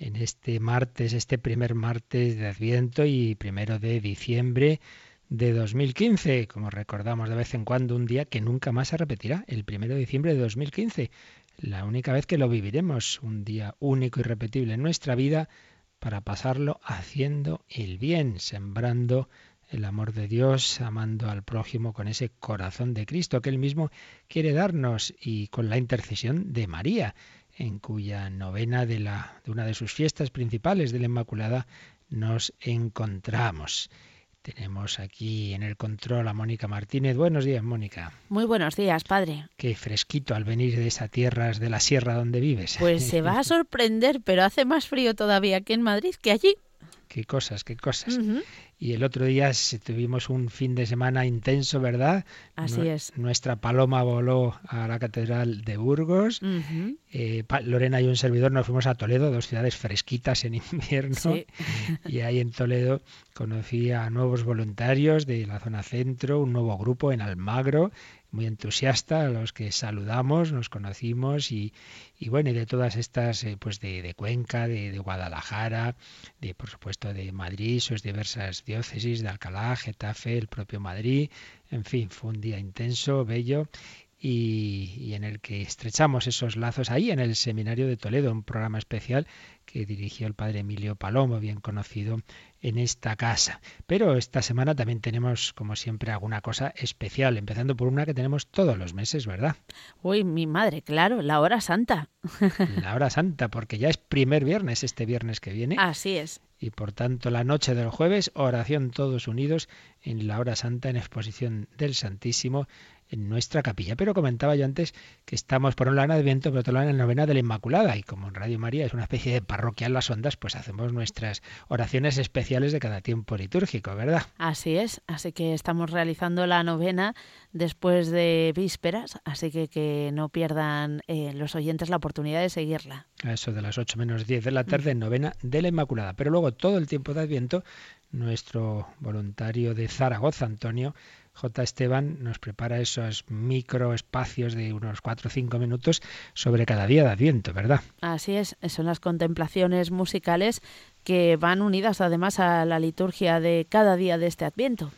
en este martes, este primer martes de Adviento y primero de diciembre de 2015, como recordamos de vez en cuando, un día que nunca más se repetirá, el primero de diciembre de 2015, la única vez que lo viviremos, un día único y repetible en nuestra vida para pasarlo haciendo el bien, sembrando el amor de Dios, amando al prójimo con ese corazón de Cristo que Él mismo quiere darnos y con la intercesión de María en cuya novena de, la, de una de sus fiestas principales de la Inmaculada nos encontramos. Tenemos aquí en el control a Mónica Martínez. Buenos días, Mónica. Muy buenos días, padre. Qué fresquito al venir de esas tierras de la sierra donde vives. Pues se va a sorprender, pero hace más frío todavía aquí en Madrid que allí. Qué cosas, qué cosas. Y el otro día tuvimos un fin de semana intenso, ¿verdad? Así es. Nuestra paloma voló a la Catedral de Burgos. Eh, Lorena y un servidor nos fuimos a Toledo, dos ciudades fresquitas en invierno. y ahí en Toledo conocí a nuevos voluntarios de la zona centro, un nuevo grupo en Almagro muy entusiasta, a los que saludamos, nos conocimos y, y bueno, y de todas estas, eh, pues de, de Cuenca, de, de, Guadalajara, de por supuesto de Madrid, sus diversas diócesis, de Alcalá, Getafe, el propio Madrid, en fin, fue un día intenso, bello y, y, en el que estrechamos esos lazos ahí en el Seminario de Toledo, un programa especial que dirigió el padre Emilio Palomo, bien conocido en esta casa. Pero esta semana también tenemos, como siempre, alguna cosa especial, empezando por una que tenemos todos los meses, ¿verdad? Uy, mi madre, claro, la hora santa. La hora santa, porque ya es primer viernes, este viernes que viene. Así es. Y por tanto, la noche del jueves, oración todos unidos en la hora santa en exposición del Santísimo en nuestra capilla. Pero comentaba yo antes que estamos por un lado en Adviento, por otro lado en la novena de la Inmaculada. Y como en Radio María es una especie de parroquia en las ondas, pues hacemos nuestras oraciones especiales de cada tiempo litúrgico, ¿verdad? Así es. Así que estamos realizando la novena después de vísperas, así que que no pierdan eh, los oyentes la oportunidad de seguirla. A eso de las 8 menos 10 de la tarde, en novena de la Inmaculada. Pero luego todo el tiempo de Adviento, nuestro voluntario de Zaragoza, Antonio, J. Esteban nos prepara esos micro espacios de unos cuatro o cinco minutos sobre cada día de Adviento, ¿verdad? Así es, son las contemplaciones musicales que van unidas además a la liturgia de cada día de este Adviento.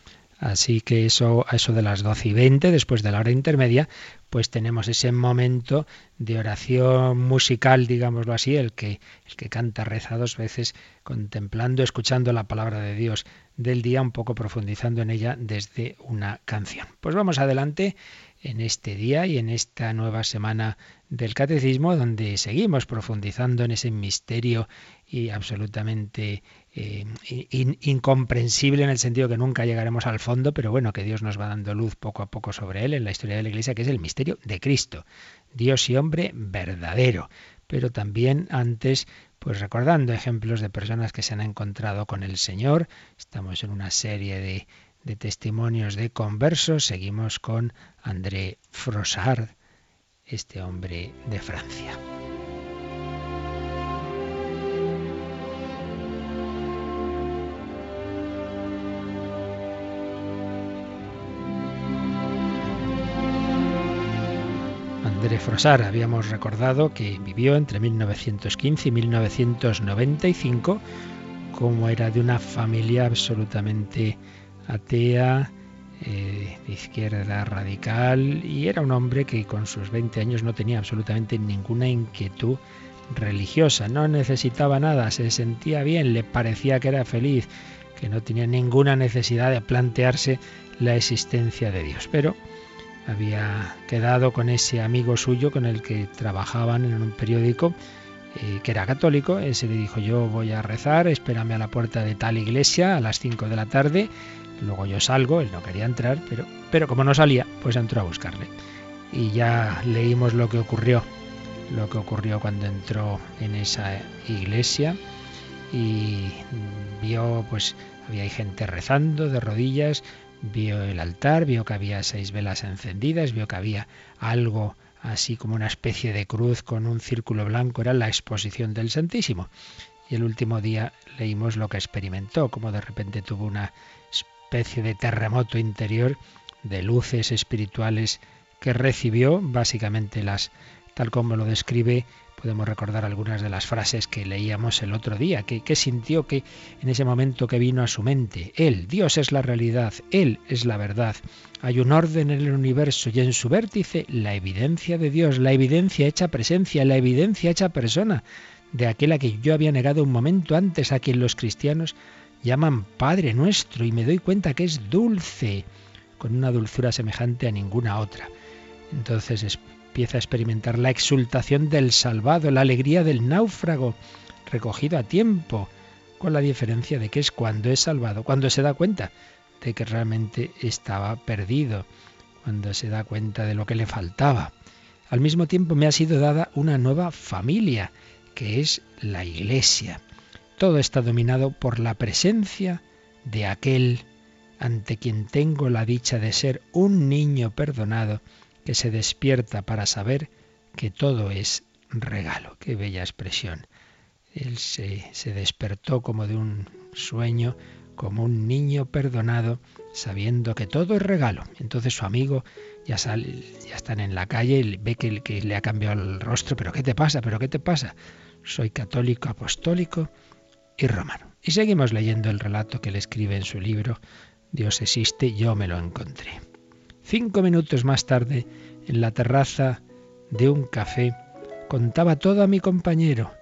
Así que eso, a eso de las doce y veinte, después de la hora intermedia, pues tenemos ese momento de oración musical, digámoslo así, el que, el que canta, reza dos veces, contemplando, escuchando la palabra de Dios del día, un poco profundizando en ella desde una canción. Pues vamos adelante en este día y en esta nueva semana del catecismo, donde seguimos profundizando en ese misterio y absolutamente eh, in, incomprensible en el sentido que nunca llegaremos al fondo, pero bueno, que Dios nos va dando luz poco a poco sobre él en la historia de la Iglesia, que es el misterio de Cristo, Dios y hombre verdadero. Pero también antes, pues recordando ejemplos de personas que se han encontrado con el Señor, estamos en una serie de, de testimonios de conversos, seguimos con André Frossard, este hombre de Francia. André Frossard habíamos recordado que vivió entre 1915 y 1995, como era de una familia absolutamente atea, eh, de izquierda radical, y era un hombre que con sus 20 años no tenía absolutamente ninguna inquietud religiosa, no necesitaba nada, se sentía bien, le parecía que era feliz, que no tenía ninguna necesidad de plantearse la existencia de Dios. Pero había quedado con ese amigo suyo con el que trabajaban en un periódico eh, que era católico, ese le dijo yo voy a rezar, espérame a la puerta de tal iglesia a las 5 de la tarde, luego yo salgo, él no quería entrar, pero, pero como no salía, pues entró a buscarle. Y ya leímos lo que ocurrió, lo que ocurrió cuando entró en esa iglesia y vio pues Había gente rezando de rodillas, vio el altar, vio que había seis velas encendidas, vio que había algo así como una especie de cruz con un círculo blanco, era la exposición del Santísimo. Y el último día leímos lo que experimentó, como de repente tuvo una especie de terremoto interior de luces espirituales que recibió, básicamente las tal como lo describe podemos recordar algunas de las frases que leíamos el otro día, que, sintió que en ese momento que vino a su mente, Él, Dios es la realidad, Él es la verdad, hay un orden en el universo y en su vértice la evidencia de Dios, la evidencia hecha presencia, la evidencia hecha persona, de aquel a que yo había negado un momento antes, a quien los cristianos llaman Padre nuestro, y me doy cuenta que es dulce, con una dulzura semejante a ninguna otra. Entonces empieza a experimentar la exultación del salvado, la alegría del náufrago, recogido a tiempo, con la diferencia de que es cuando es salvado, cuando se da cuenta de que realmente estaba perdido, cuando se da cuenta de lo que le faltaba. Al mismo tiempo me ha sido dada una nueva familia, que es la Iglesia. Todo está dominado por la presencia de aquel ante quien tengo la dicha de ser un niño perdonado que se despierta para saber que todo es regalo. Qué bella expresión. Él se, se despertó como de un sueño, como un niño perdonado, sabiendo que todo es regalo. Entonces su amigo ya sale, ya están en la calle, y ve que, que le ha cambiado el rostro, pero ¿qué te pasa? ¿Pero qué te pasa? Soy católico, apostólico y romano. Y seguimos leyendo el relato que él escribe en su libro Dios existe, yo me lo encontré. Cinco minutos más tarde, en la terraza de un café, contaba todo a mi compañero.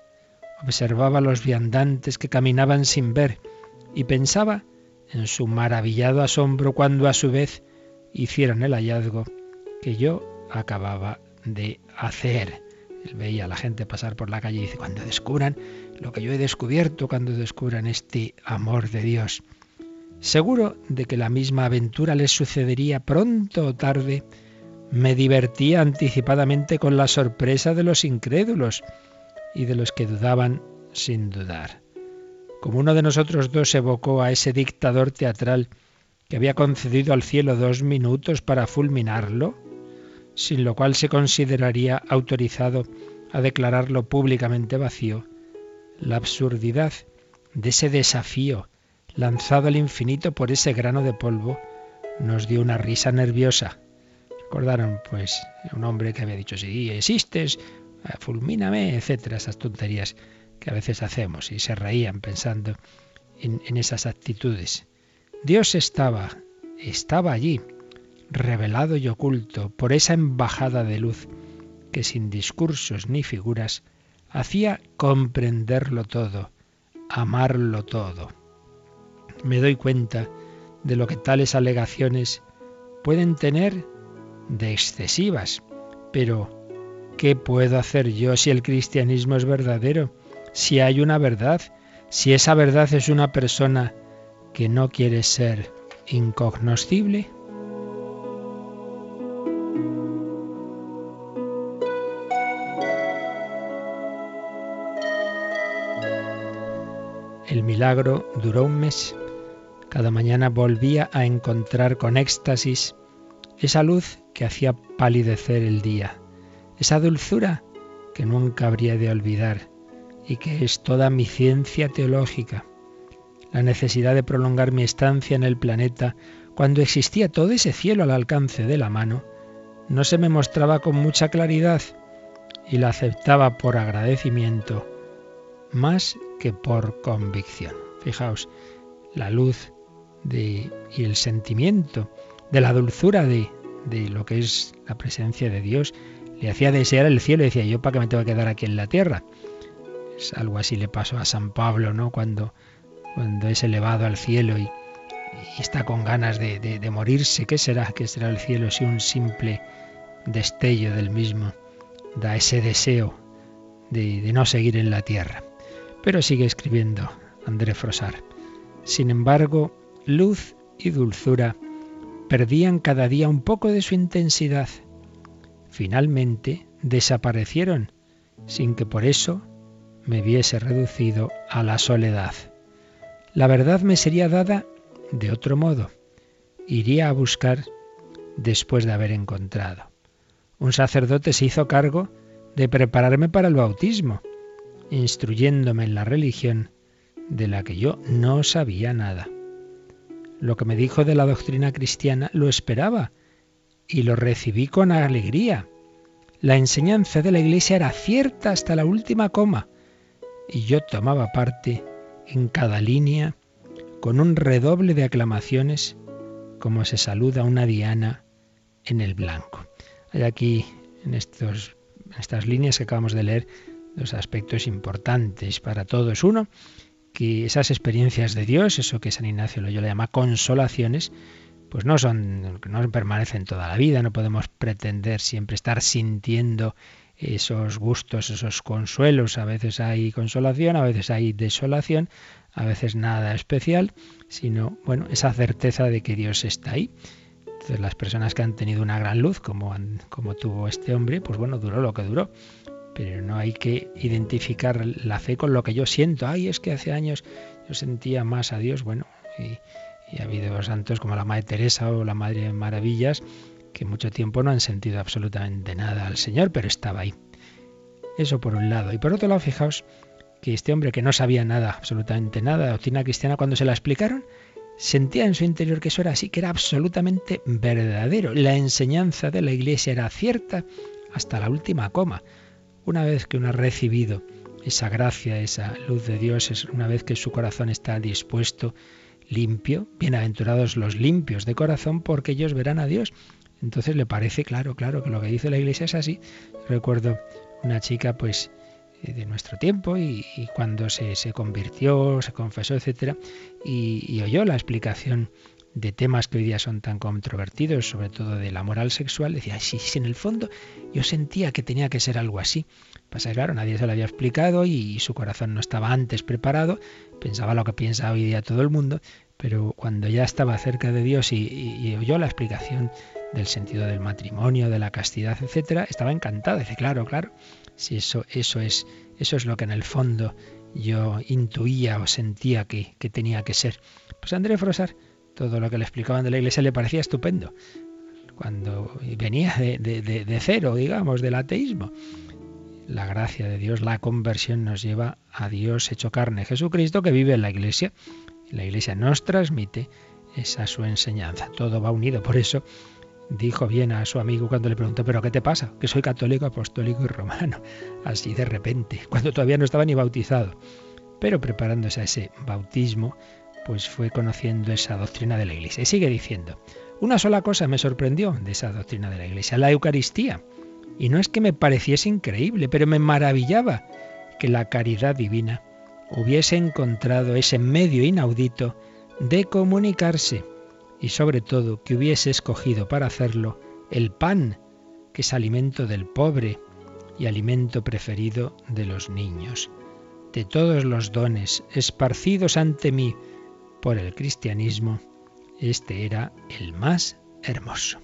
Observaba los viandantes que caminaban sin ver y pensaba en su maravillado asombro cuando a su vez hicieron el hallazgo que yo acababa de hacer. Él veía a la gente pasar por la calle y dice, cuando descubran lo que yo he descubierto, cuando descubran este amor de Dios. Seguro de que la misma aventura les sucedería pronto o tarde, me divertía anticipadamente con la sorpresa de los incrédulos y de los que dudaban sin dudar. Como uno de nosotros dos evocó a ese dictador teatral que había concedido al cielo dos minutos para fulminarlo, sin lo cual se consideraría autorizado a declararlo públicamente vacío, la absurdidad de ese desafío lanzado al infinito por ese grano de polvo, nos dio una risa nerviosa. Recordaron, pues, un hombre que había dicho, sí, existes, eh, fulmíname, etcétera, esas tonterías que a veces hacemos, y se reían pensando en, en esas actitudes. Dios estaba, estaba allí, revelado y oculto por esa embajada de luz que sin discursos ni figuras hacía comprenderlo todo, amarlo todo me doy cuenta de lo que tales alegaciones pueden tener de excesivas. Pero, ¿qué puedo hacer yo si el cristianismo es verdadero? Si hay una verdad, si esa verdad es una persona que no quiere ser incognoscible. El milagro duró un mes. Cada mañana volvía a encontrar con éxtasis esa luz que hacía palidecer el día, esa dulzura que nunca habría de olvidar y que es toda mi ciencia teológica. La necesidad de prolongar mi estancia en el planeta cuando existía todo ese cielo al alcance de la mano, no se me mostraba con mucha claridad y la aceptaba por agradecimiento más que por convicción. Fijaos, la luz y el sentimiento de la dulzura de, de lo que es la presencia de Dios, le hacía desear el cielo decía, yo para qué me tengo que quedar aquí en la tierra. Es algo así le pasó a San Pablo, ¿no? Cuando, cuando es elevado al cielo y, está con ganas de, de, morirse. ¿Qué será? ¿Qué será el cielo si un simple destello del mismo da ese deseo de, de no seguir en la tierra? Pero sigue escribiendo André Frosar. Sin embargo, luz y dulzura perdían cada día un poco de su intensidad. Finalmente desaparecieron sin que por eso me viese reducido a la soledad. la verdad me sería dada de otro modo. Iría a buscar después de haber encontrado. Un sacerdote se hizo cargo de prepararme para el bautismo, instruyéndome en la religión de la que yo no sabía nada. Lo que me dijo de la doctrina cristiana lo esperaba y lo recibí con alegría. La enseñanza de la Iglesia era cierta hasta la última coma y yo tomaba parte en cada línea con un redoble de aclamaciones como se saluda una diana en el blanco. Hay aquí en, estos, en estas líneas que acabamos de leer dos aspectos importantes para todos. Uno, que esas experiencias de Dios, eso que San Ignacio lo llama consolaciones, pues no son, no permanecen toda la vida, no podemos pretender siempre estar sintiendo esos gustos, esos consuelos. A veces hay consolación, a veces hay desolación, a veces nada especial, sino, bueno, esa certeza de que Dios está ahí. Entonces, las personas que han tenido una gran luz, como, como tuvo este hombre, pues bueno, duró lo que duró. Pero no hay que identificar la fe con lo que yo siento. Ay, es que hace años yo sentía más a Dios. Bueno, y, ha habido santos como la Madre Teresa o la Madre Maravillas que mucho tiempo no han sentido absolutamente nada al Señor, pero estaba ahí. Eso por un lado. Y por otro lado, fijaos que este hombre que no sabía nada, absolutamente nada, de doctrina cristiana, cuando se la explicaron, sentía en su interior que eso era así, que era absolutamente verdadero. La enseñanza de la Iglesia era cierta hasta la última coma. Una vez que uno ha recibido esa gracia, esa luz de Dios, es una vez que su corazón está dispuesto, limpio, bienaventurados los limpios de corazón, porque ellos verán a Dios. Entonces le parece claro, claro, que lo que dice la Iglesia es así. Recuerdo una chica, pues, eh, de nuestro tiempo y, cuando se, se, convirtió, se confesó, etcétera, y, oyó la explicación de temas que hoy día son tan controvertidos, sobre todo de la moral sexual, decía, sí, sí, en el fondo yo sentía que tenía que ser algo así. Pasa claro, nadie se lo había explicado y, su corazón no estaba antes preparado, pensaba lo que piensa hoy día todo el mundo, pero cuando ya estaba cerca de Dios y, oyó la explicación del sentido del matrimonio, de la castidad, etcétera, estaba encantado. Dice, claro, claro, si eso, eso es, eso es lo que en el fondo yo intuía o sentía que, tenía que ser. Pues André Frosar, todo lo que le explicaban de la iglesia le parecía estupendo. Cuando venía de, cero, digamos, del ateísmo. La gracia de Dios, la conversión nos lleva a Dios hecho carne, Jesucristo, que vive en la iglesia. La iglesia nos transmite esa su enseñanza. Todo va unido. Por eso dijo bien a su amigo cuando le preguntó, ¿pero qué te pasa? Que soy católico, apostólico y romano. Así de repente, cuando todavía no estaba ni bautizado. Pero preparándose a ese bautismo, pues fue conociendo esa doctrina de la Iglesia. Y sigue diciendo, una sola cosa me sorprendió de esa doctrina de la Iglesia, la Eucaristía. Y no es que me pareciese increíble, pero me maravillaba que la caridad divina hubiese encontrado ese medio inaudito de comunicarse y sobre todo que hubiese escogido para hacerlo el pan, que es alimento del pobre y alimento preferido de los niños. De todos los dones esparcidos ante mí por el cristianismo, este era el más hermoso.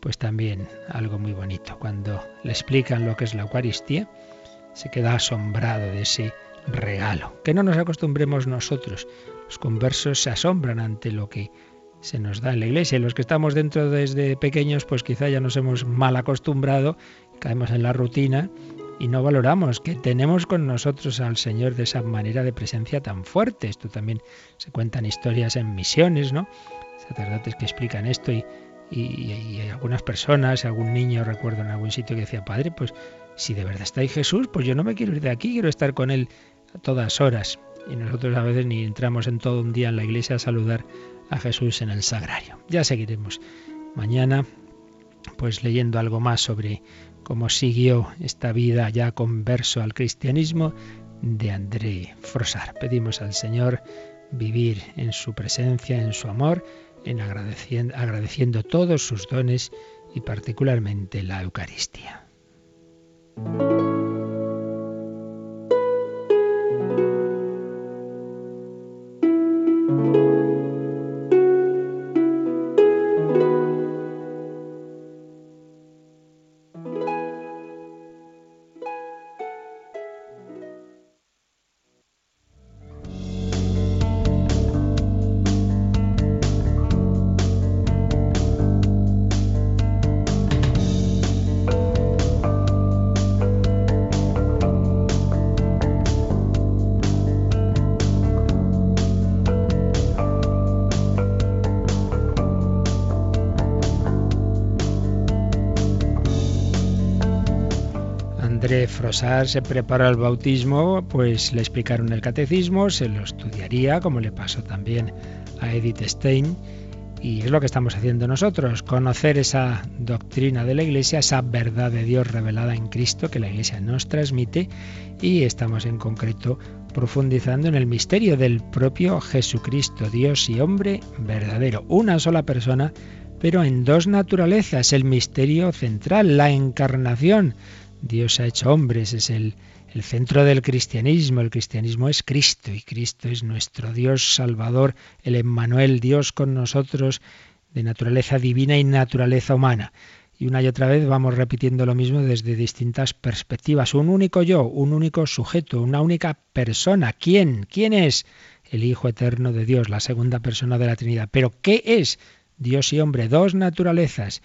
Pues también algo muy bonito. Cuando le explican lo que es la Eucaristía, se queda asombrado de ese regalo. Que no nos acostumbremos nosotros. Los conversos se asombran ante lo que se nos da en la iglesia. Y los que estamos dentro desde pequeños, pues quizá ya nos hemos mal acostumbrado, caemos en la rutina y no valoramos que tenemos con nosotros al Señor de esa manera de presencia tan fuerte. Esto también se cuentan historias en misiones, ¿no? Sacerdotes que explican esto y, y, y algunas personas, algún niño recuerdo en algún sitio que decía, Padre, pues si de verdad está ahí Jesús, pues yo no me quiero ir de aquí, quiero estar con Él a todas horas. Y nosotros a veces ni entramos en todo un día en la iglesia a saludar a Jesús en el sagrario. Ya seguiremos mañana pues leyendo algo más sobre cómo siguió esta vida ya converso al cristianismo de André Frosar. Pedimos al Señor vivir en su presencia, en su amor, en agradeciendo todos sus dones y particularmente la Eucaristía. Se prepara al bautismo, pues le explicaron el catecismo, se lo estudiaría, como le pasó también a Edith Stein, y es lo que estamos haciendo nosotros, conocer esa doctrina de la Iglesia, esa verdad de Dios revelada en Cristo que la Iglesia nos transmite, y estamos en concreto profundizando en el misterio del propio Jesucristo, Dios y hombre verdadero, una sola persona, pero en dos naturalezas, el misterio central, la encarnación, Dios ha hecho hombres, es el, el centro del cristianismo. El cristianismo es Cristo y Cristo es nuestro Dios Salvador, el Emmanuel, Dios con nosotros de naturaleza divina y naturaleza humana. Y una y otra vez vamos repitiendo lo mismo desde distintas perspectivas. Un único yo, un único sujeto, una única persona. ¿Quién? ¿Quién es? El Hijo Eterno de Dios, la segunda persona de la Trinidad. Pero ¿qué es? Dios y hombre, dos naturalezas.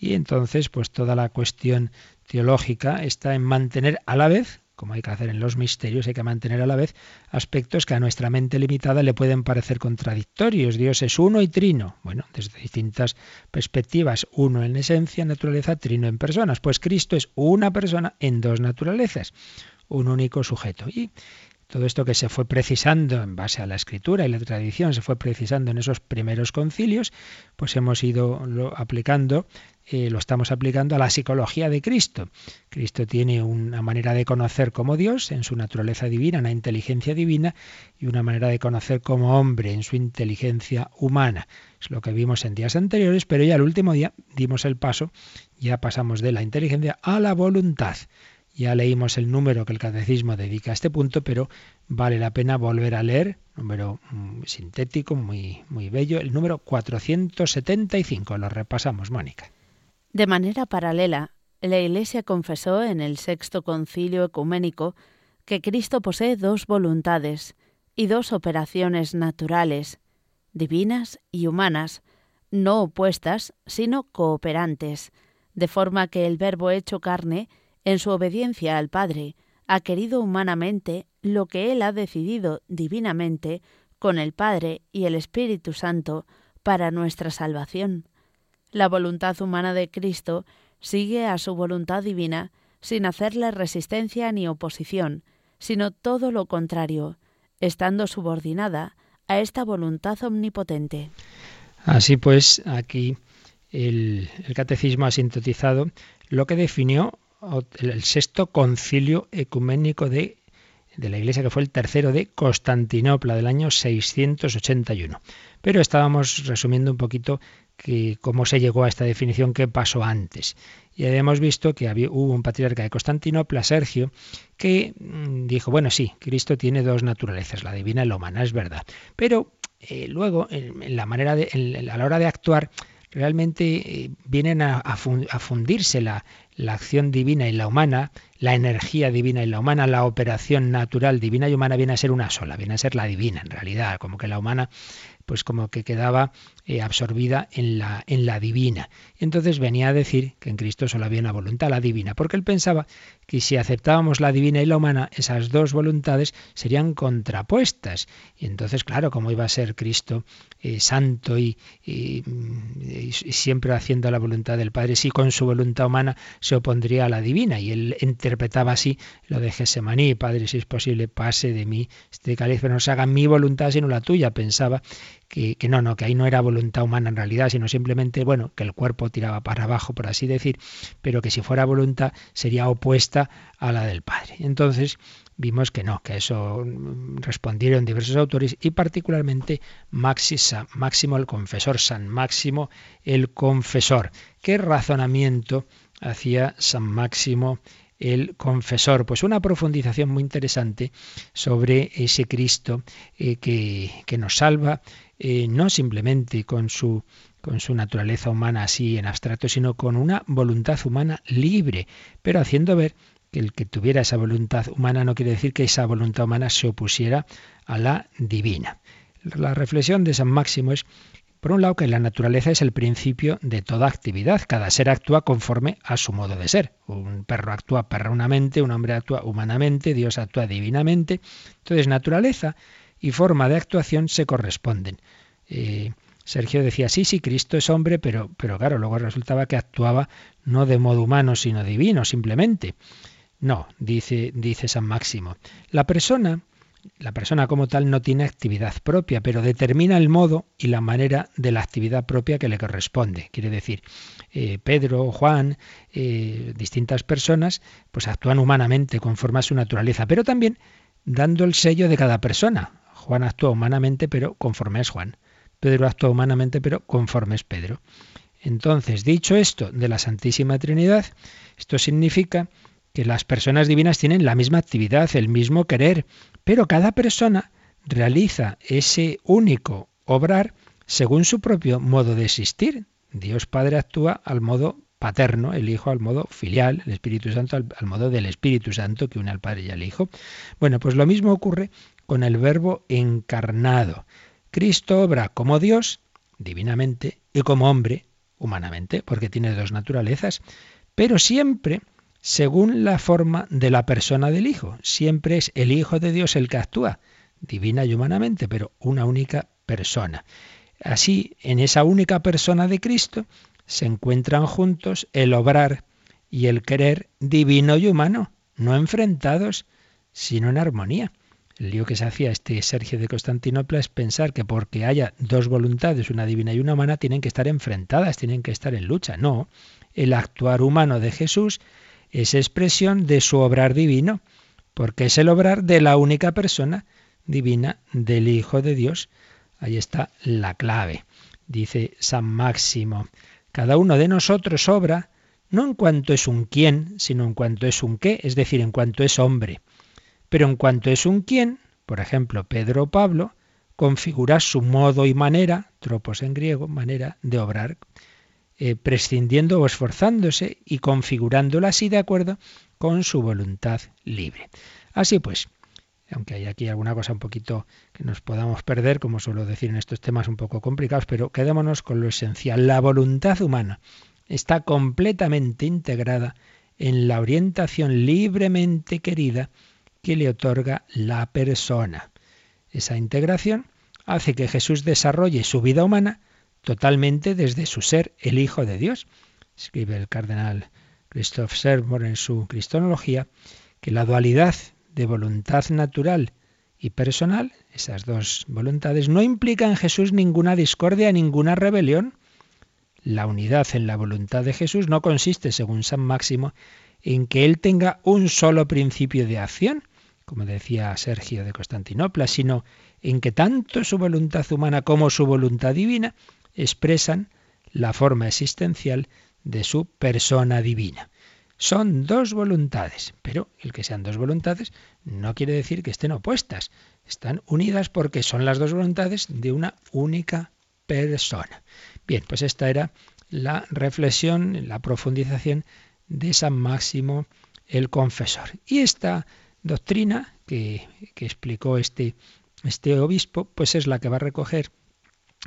Y entonces, pues toda la cuestión teológica está en mantener a la vez, como hay que hacer en los misterios, hay que mantener a la vez aspectos que a nuestra mente limitada le pueden parecer contradictorios. Dios es uno y trino. Bueno, desde distintas perspectivas, uno en esencia, naturaleza, trino en personas. Pues Cristo es una persona en dos naturalezas, un único sujeto. Y todo esto que se fue precisando en base a la escritura y la tradición, se fue precisando en esos primeros concilios, pues hemos ido aplicando, eh, lo estamos aplicando a la psicología de Cristo. Cristo tiene una manera de conocer como Dios en su naturaleza divina, una inteligencia divina, y una manera de conocer como hombre en su inteligencia humana. Es lo que vimos en días anteriores, pero ya el último día dimos el paso, ya pasamos de la inteligencia a la voluntad. Ya leímos el número que el catecismo dedica a este punto, pero vale la pena volver a leer, número mm, sintético, muy, muy bello, el número 475. Lo repasamos, Mónica. De manera paralela, la Iglesia confesó en el sexto concilio ecuménico que Cristo posee dos voluntades y dos operaciones naturales, divinas y humanas, no opuestas, sino cooperantes, de forma que el Verbo hecho carne en su obediencia al Padre, ha querido humanamente lo que Él ha decidido divinamente con el Padre y el Espíritu Santo para nuestra salvación. La voluntad humana de Cristo sigue a su voluntad divina sin hacerle resistencia ni oposición, sino todo lo contrario, estando subordinada a esta voluntad omnipotente. Así pues, aquí el, catecismo ha sintetizado lo que definió el sexto concilio ecuménico de, de la Iglesia, que fue el tercero de Constantinopla del año 681. Pero estábamos resumiendo un poquito que, cómo se llegó a esta definición, qué pasó antes. Y habíamos visto que había, hubo un patriarca de Constantinopla, Sergio, que mm, dijo, bueno, sí, Cristo tiene dos naturalezas, la divina y la humana, es verdad. Pero eh, luego, en, la manera de, a la hora de actuar, realmente eh, vienen a, a, fundirse la, la acción divina y la humana, la energía divina y la humana, la operación natural divina y humana viene a ser una sola, viene a ser la divina en realidad, como que la humana pues como que quedaba eh, absorbida en la, en la divina. Entonces venía a decir que en Cristo solo había una voluntad, la divina, porque él pensaba que si aceptábamos la divina y la humana, esas dos voluntades serían contrapuestas. Y entonces, claro, como iba a ser Cristo eh, santo y, y, siempre haciendo la voluntad del Padre, si con su voluntad humana se opondría a la divina. Y él interpretaba así lo de Gesemaní, Padre, si es posible, pase de mí este cáliz, pero no se haga mi voluntad sino la tuya. Pensaba que, no, no, que ahí no era voluntad humana en realidad, sino simplemente, bueno, que el cuerpo tiraba para abajo, por así decir, pero que si fuera voluntad sería opuesta a la del Padre. Entonces vimos que no, que eso respondieron diversos autores y particularmente Máximo el confesor, San Máximo el confesor. ¿Qué razonamiento hacía San Máximo el confesor. Pues una profundización muy interesante sobre ese Cristo eh, que, que, nos salva, eh, no simplemente con su con su naturaleza humana así en abstracto, sino con una voluntad humana libre, pero haciendo ver que el que tuviera esa voluntad humana no quiere decir que esa voluntad humana se opusiera a la divina. La reflexión de San Máximo es, por un lado, que la naturaleza es el principio de toda actividad. Cada ser actúa conforme a su modo de ser. Un perro actúa perrunamente, un hombre actúa humanamente, Dios actúa divinamente. Entonces, naturaleza y forma de actuación se corresponden. Eh, Sergio decía, sí, sí, Cristo es hombre, pero, pero claro, luego resultaba que actuaba no de modo humano, sino divino, simplemente. No, dice, dice San Máximo. La persona, la persona como tal no tiene actividad propia, pero determina el modo y la manera de la actividad propia que le corresponde. Quiere decir, eh, Pedro, Juan, eh, distintas personas, pues actúan humanamente conforme a su naturaleza, pero también dando el sello de cada persona. Juan actúa humanamente, pero conforme es Juan. Pedro actúa humanamente, pero conforme es Pedro. Entonces, dicho esto de la Santísima Trinidad, esto significa que las personas divinas tienen la misma actividad, el mismo querer, pero cada persona realiza ese único obrar según su propio modo de existir. Dios Padre actúa al modo paterno, el Hijo al modo filial, el Espíritu Santo al, modo del Espíritu Santo que une al Padre y al Hijo. Bueno, pues lo mismo ocurre con el Verbo encarnado. Cristo obra como Dios, divinamente, y como hombre, humanamente, porque tiene dos naturalezas, pero siempre según la forma de la persona del Hijo. Siempre es el Hijo de Dios el que actúa, divina y humanamente, pero una única persona. Así, en esa única persona de Cristo se encuentran juntos el obrar y el querer divino y humano, no enfrentados, sino en armonía. El lío que se hacía este Sergio de Constantinopla es pensar que porque haya dos voluntades, una divina y una humana, tienen que estar enfrentadas, tienen que estar en lucha. No, el actuar humano de Jesús es expresión de su obrar divino, porque es el obrar de la única persona divina del Hijo de Dios. Ahí está la clave. Dice San Máximo, cada uno de nosotros obra no en cuanto es un quién, sino en cuanto es un qué, es decir, en cuanto es hombre. Pero en cuanto es un quién, por ejemplo, Pedro o Pablo, configura su modo y manera, tropos en griego, manera de obrar eh, prescindiendo o esforzándose y configurándola así de acuerdo con su voluntad libre. Así pues, aunque hay aquí alguna cosa un poquito que nos podamos perder, como suelo decir en estos temas un poco complicados, pero quedémonos con lo esencial. La voluntad humana está completamente integrada en la orientación libremente querida que le otorga la persona. Esa integración hace que Jesús desarrolle su vida humana totalmente desde su ser el Hijo de Dios. Escribe el cardenal Christoph Sermor en su Cristonología que la dualidad de voluntad natural y personal, esas dos voluntades, no implica en Jesús ninguna discordia, ninguna rebelión. La unidad en la voluntad de Jesús no consiste, según San Máximo, en que Él tenga un solo principio de acción, como decía Sergio de Constantinopla, sino en que tanto su voluntad humana como su voluntad divina expresan la forma existencial de su persona divina. Son dos voluntades, pero el que sean dos voluntades no quiere decir que estén opuestas. Están unidas porque son las dos voluntades de una única persona. Bien, pues esta era la reflexión, la profundización de San Máximo el Confesor. Y esta doctrina que, que explicó este, este obispo, pues es la que va a recoger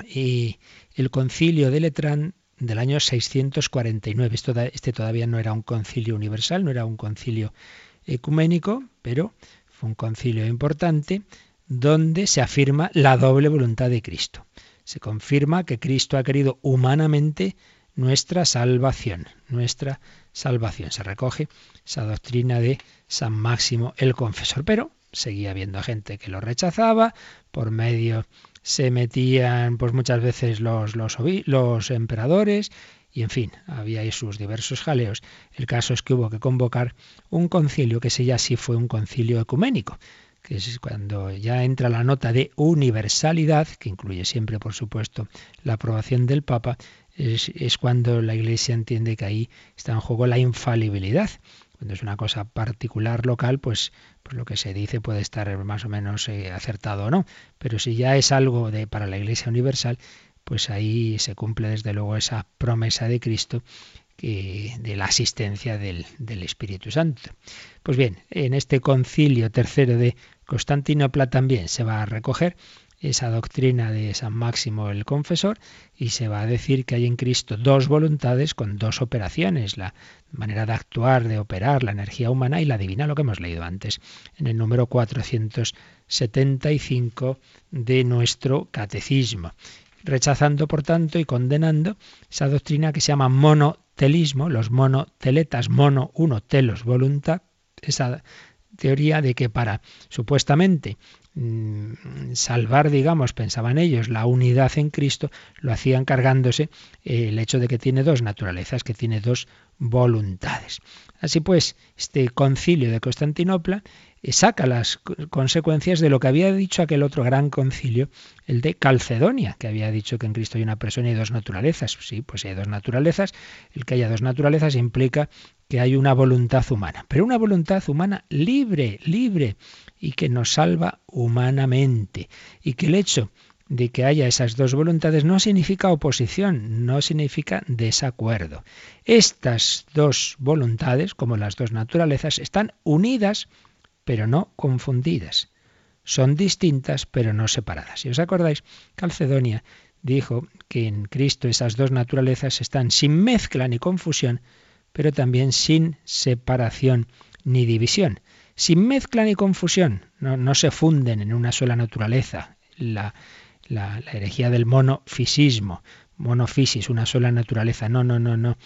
y el concilio de Letrán del año 649. este todavía no era un concilio universal, no era un concilio ecuménico, pero fue un concilio importante donde se afirma la doble voluntad de Cristo. Se confirma que Cristo ha querido humanamente nuestra salvación, nuestra salvación. Se recoge esa doctrina de San Máximo el Confesor, pero seguía habiendo gente que lo rechazaba por medio se metían pues muchas veces los, los, emperadores y en fin, había ahí sus diversos jaleos. El caso es que hubo que convocar un concilio, que ese ya sí fue un concilio ecuménico, que es cuando ya entra la nota de universalidad, que incluye siempre, por supuesto, la aprobación del Papa, es, es cuando la Iglesia entiende que ahí está en juego la infalibilidad. Cuando es una cosa particular local, pues, pues lo que se dice puede estar más o menos eh, acertado o no. Pero si ya es algo de para la Iglesia Universal, pues ahí se cumple desde luego esa promesa de Cristo de la asistencia del, del Espíritu Santo. Pues bien, en este concilio tercero de Constantinopla también se va a recoger esa doctrina de San Máximo el Confesor y se va a decir que hay en Cristo dos voluntades con dos operaciones, la manera de actuar, de operar, la energía humana y la divina, lo que hemos leído antes en el número 475 de nuestro catecismo, rechazando por tanto y condenando esa doctrina que se llama monotelismo, los monoteletas, mono, uno, telos, voluntad, esa teoría de que para supuestamente salvar, digamos, pensaban ellos, la unidad en Cristo, lo hacían cargándose eh, el hecho de que tiene dos naturalezas, que tiene dos voluntades. Así pues, este concilio de Constantinopla saca las consecuencias de lo que había dicho aquel otro gran concilio, el de Calcedonia, que había dicho que en Cristo hay una persona y dos naturalezas. Sí, pues hay dos naturalezas, el que haya dos naturalezas implica que hay una voluntad humana, pero una voluntad humana libre, libre, y que nos salva humanamente, y que el hecho de que haya esas dos voluntades no significa oposición, no significa desacuerdo. Estas dos voluntades, como las dos naturalezas, están unidas pero no confundidas. Son distintas, pero no separadas. Si os acordáis, Calcedonia dijo que en Cristo esas dos naturalezas están sin mezcla ni confusión, pero también sin separación ni división. Sin mezcla ni confusión, no, se funden en una sola naturaleza. La, la, la herejía del monofisismo, monofisis, una sola naturaleza. No, no, no, no.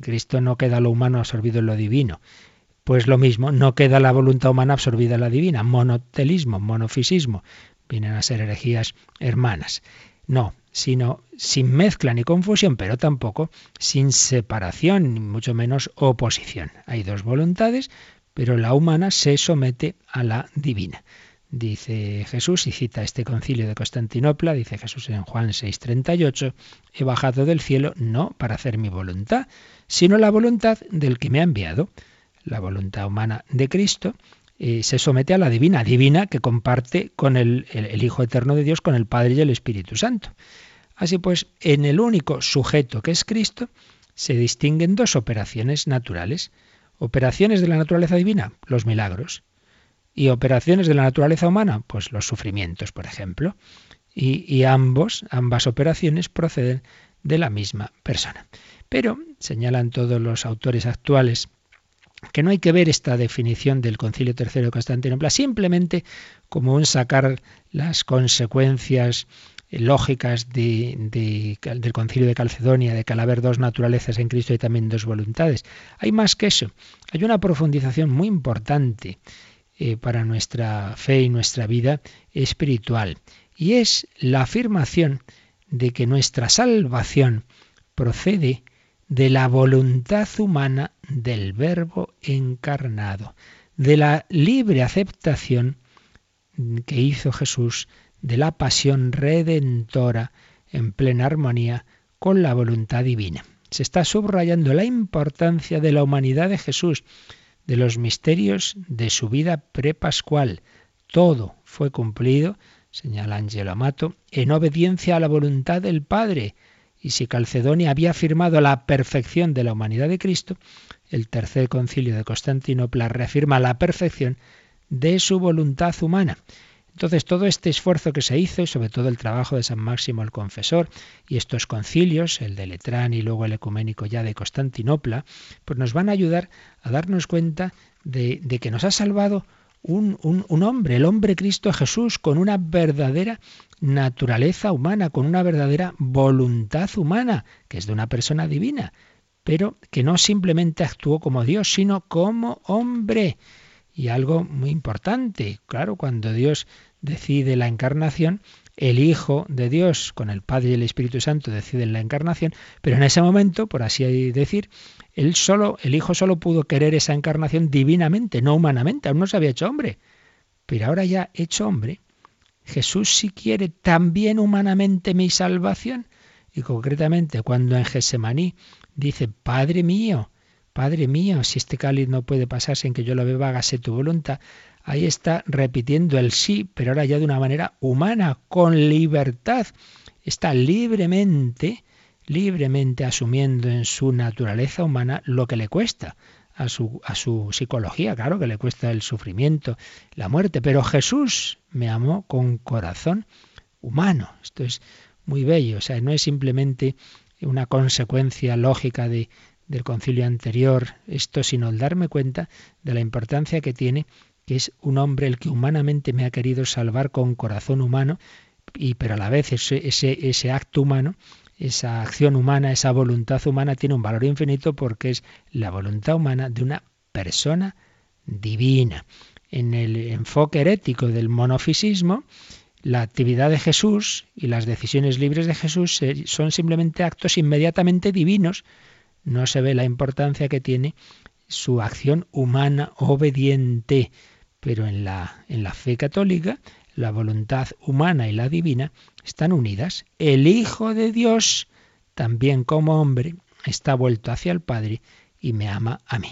Cristo no queda lo humano absorbido en lo divino. Pues lo mismo, no queda la voluntad humana absorbida en la divina, monotelismo, monofisismo, vienen a ser herejías hermanas. No, sino sin mezcla ni confusión, pero tampoco sin separación, ni mucho menos oposición. Hay dos voluntades, pero la humana se somete a la divina. Dice Jesús, y cita este concilio de Constantinopla, dice Jesús en Juan 6:38, he bajado del cielo no para hacer mi voluntad, sino la voluntad del que me ha enviado la voluntad humana de Cristo, eh, se somete a la divina, divina que comparte con el, el, Hijo Eterno de Dios, con el Padre y el Espíritu Santo. Así pues, en el único sujeto que es Cristo, se distinguen dos operaciones naturales. Operaciones de la naturaleza divina, los milagros. Y operaciones de la naturaleza humana, pues los sufrimientos, por ejemplo. Y, y ambos, ambas operaciones proceden de la misma persona. Pero, señalan todos los autores actuales que no hay que ver esta definición del Concilio III de Constantinopla simplemente como un sacar las consecuencias lógicas del concilio de Calcedonia, de que al haber dos naturalezas en Cristo hay también dos voluntades. Hay más que eso, hay una profundización muy importante eh, para nuestra fe y nuestra vida espiritual, y es la afirmación de que nuestra salvación procede de la voluntad humana del Verbo encarnado, de la libre aceptación que hizo Jesús de la pasión redentora en plena armonía con la voluntad divina. Se está subrayando la importancia de la humanidad de Jesús, de los misterios de su vida prepascual. Todo fue cumplido, señala Angelo Amato, en obediencia a la voluntad del Padre, y si Calcedonia había afirmado la perfección de la humanidad de Cristo, el tercer concilio de Constantinopla reafirma la perfección de su voluntad humana. Entonces todo este esfuerzo que se hizo, y sobre todo el trabajo de San Máximo el Confesor, y estos concilios, el de Letrán y luego el ecuménico ya de Constantinopla, pues nos van a ayudar a darnos cuenta de, que nos ha salvado un, un, hombre, el hombre Cristo Jesús, con una verdadera naturaleza humana, con una verdadera voluntad humana, que es de una persona divina, pero que no simplemente actuó como Dios, sino como hombre. Y algo muy importante, claro, cuando Dios decide la encarnación, el Hijo de Dios con el Padre y el Espíritu Santo deciden la encarnación, pero en ese momento, por así decir, él solo, el Hijo solo pudo querer esa encarnación divinamente, no humanamente, aún no se había hecho hombre. Pero ahora ya hecho hombre, Jesús sí quiere también humanamente mi salvación. Y concretamente cuando en Gesemaní dice, Padre mío, Padre mío, si este cáliz no puede pasar sin que yo lo beba, hágase tu voluntad. Ahí está repitiendo el sí, pero ahora ya de una manera humana, con libertad. Está libremente, libremente asumiendo en su naturaleza humana lo que le cuesta a su, a su psicología, claro que le cuesta el sufrimiento, la muerte, pero Jesús me amó con corazón humano. Esto es muy bello, o sea, no es simplemente una consecuencia lógica de, del concilio anterior, esto sino el darme cuenta de la importancia que tiene que es un hombre el que humanamente me ha querido salvar con corazón humano, y pero a la vez ese, ese, ese acto humano esa acción humana, esa voluntad humana tiene un valor infinito porque es la voluntad humana de una persona divina. En el enfoque herético del monofisismo, la actividad de Jesús y las decisiones libres de Jesús son simplemente actos inmediatamente divinos. No se ve la importancia que tiene su acción humana obediente. Pero en la, en la fe católica, la voluntad humana y la divina están unidas. El Hijo de Dios, también como hombre, está vuelto hacia el Padre y me ama a mí.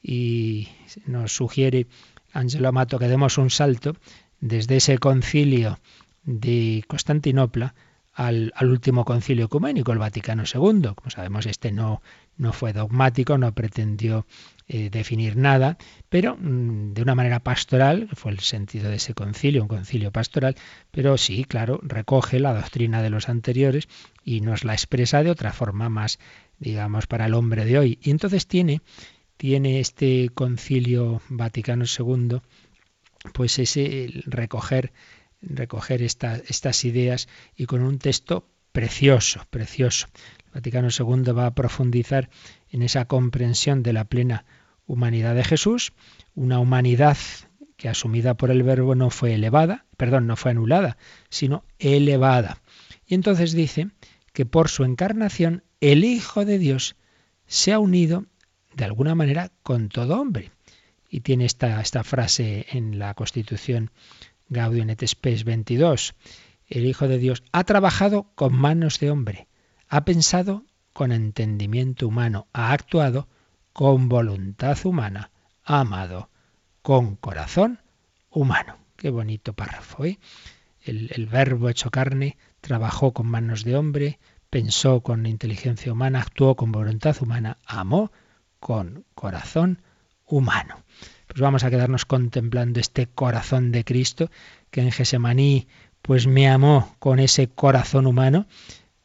Y nos sugiere Angelo Amato que demos un salto desde ese concilio de Constantinopla al, último concilio ecuménico, el Vaticano II. Como sabemos, este no, no fue dogmático, no pretendió eh, definir nada, pero mm, de una manera pastoral, fue el sentido de ese concilio, un concilio pastoral, pero sí, claro, recoge la doctrina de los anteriores y nos la expresa de otra forma más, digamos, para el hombre de hoy. Y entonces tiene, tiene este concilio Vaticano II, pues ese recoger recoger estas ideas y con un texto precioso, precioso. El Vaticano II va a profundizar en esa comprensión de la plena humanidad de Jesús, una humanidad que asumida por el verbo no fue elevada, perdón, no fue anulada, sino elevada. Y entonces dice que por su encarnación el Hijo de Dios se ha unido de alguna manera con todo hombre. Y tiene esta, esta frase en la Constitución Gaudium et Spes 22. El Hijo de Dios ha trabajado con manos de hombre, ha pensado con entendimiento humano, ha actuado con voluntad humana, ha amado con corazón humano. Qué bonito párrafo, ¿eh? El verbo hecho carne trabajó con manos de hombre, pensó con inteligencia humana, actuó con voluntad humana, amó con corazón humano pues vamos a quedarnos contemplando este corazón de Cristo que en Gesemaní pues me amó con ese corazón humano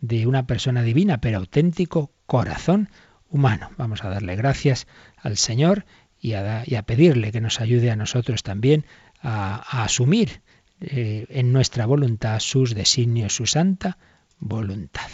de una persona divina, pero auténtico corazón humano. Vamos a darle gracias al Señor y a, pedirle que nos ayude a nosotros también a, asumir eh, en nuestra voluntad sus designios, su santa voluntad.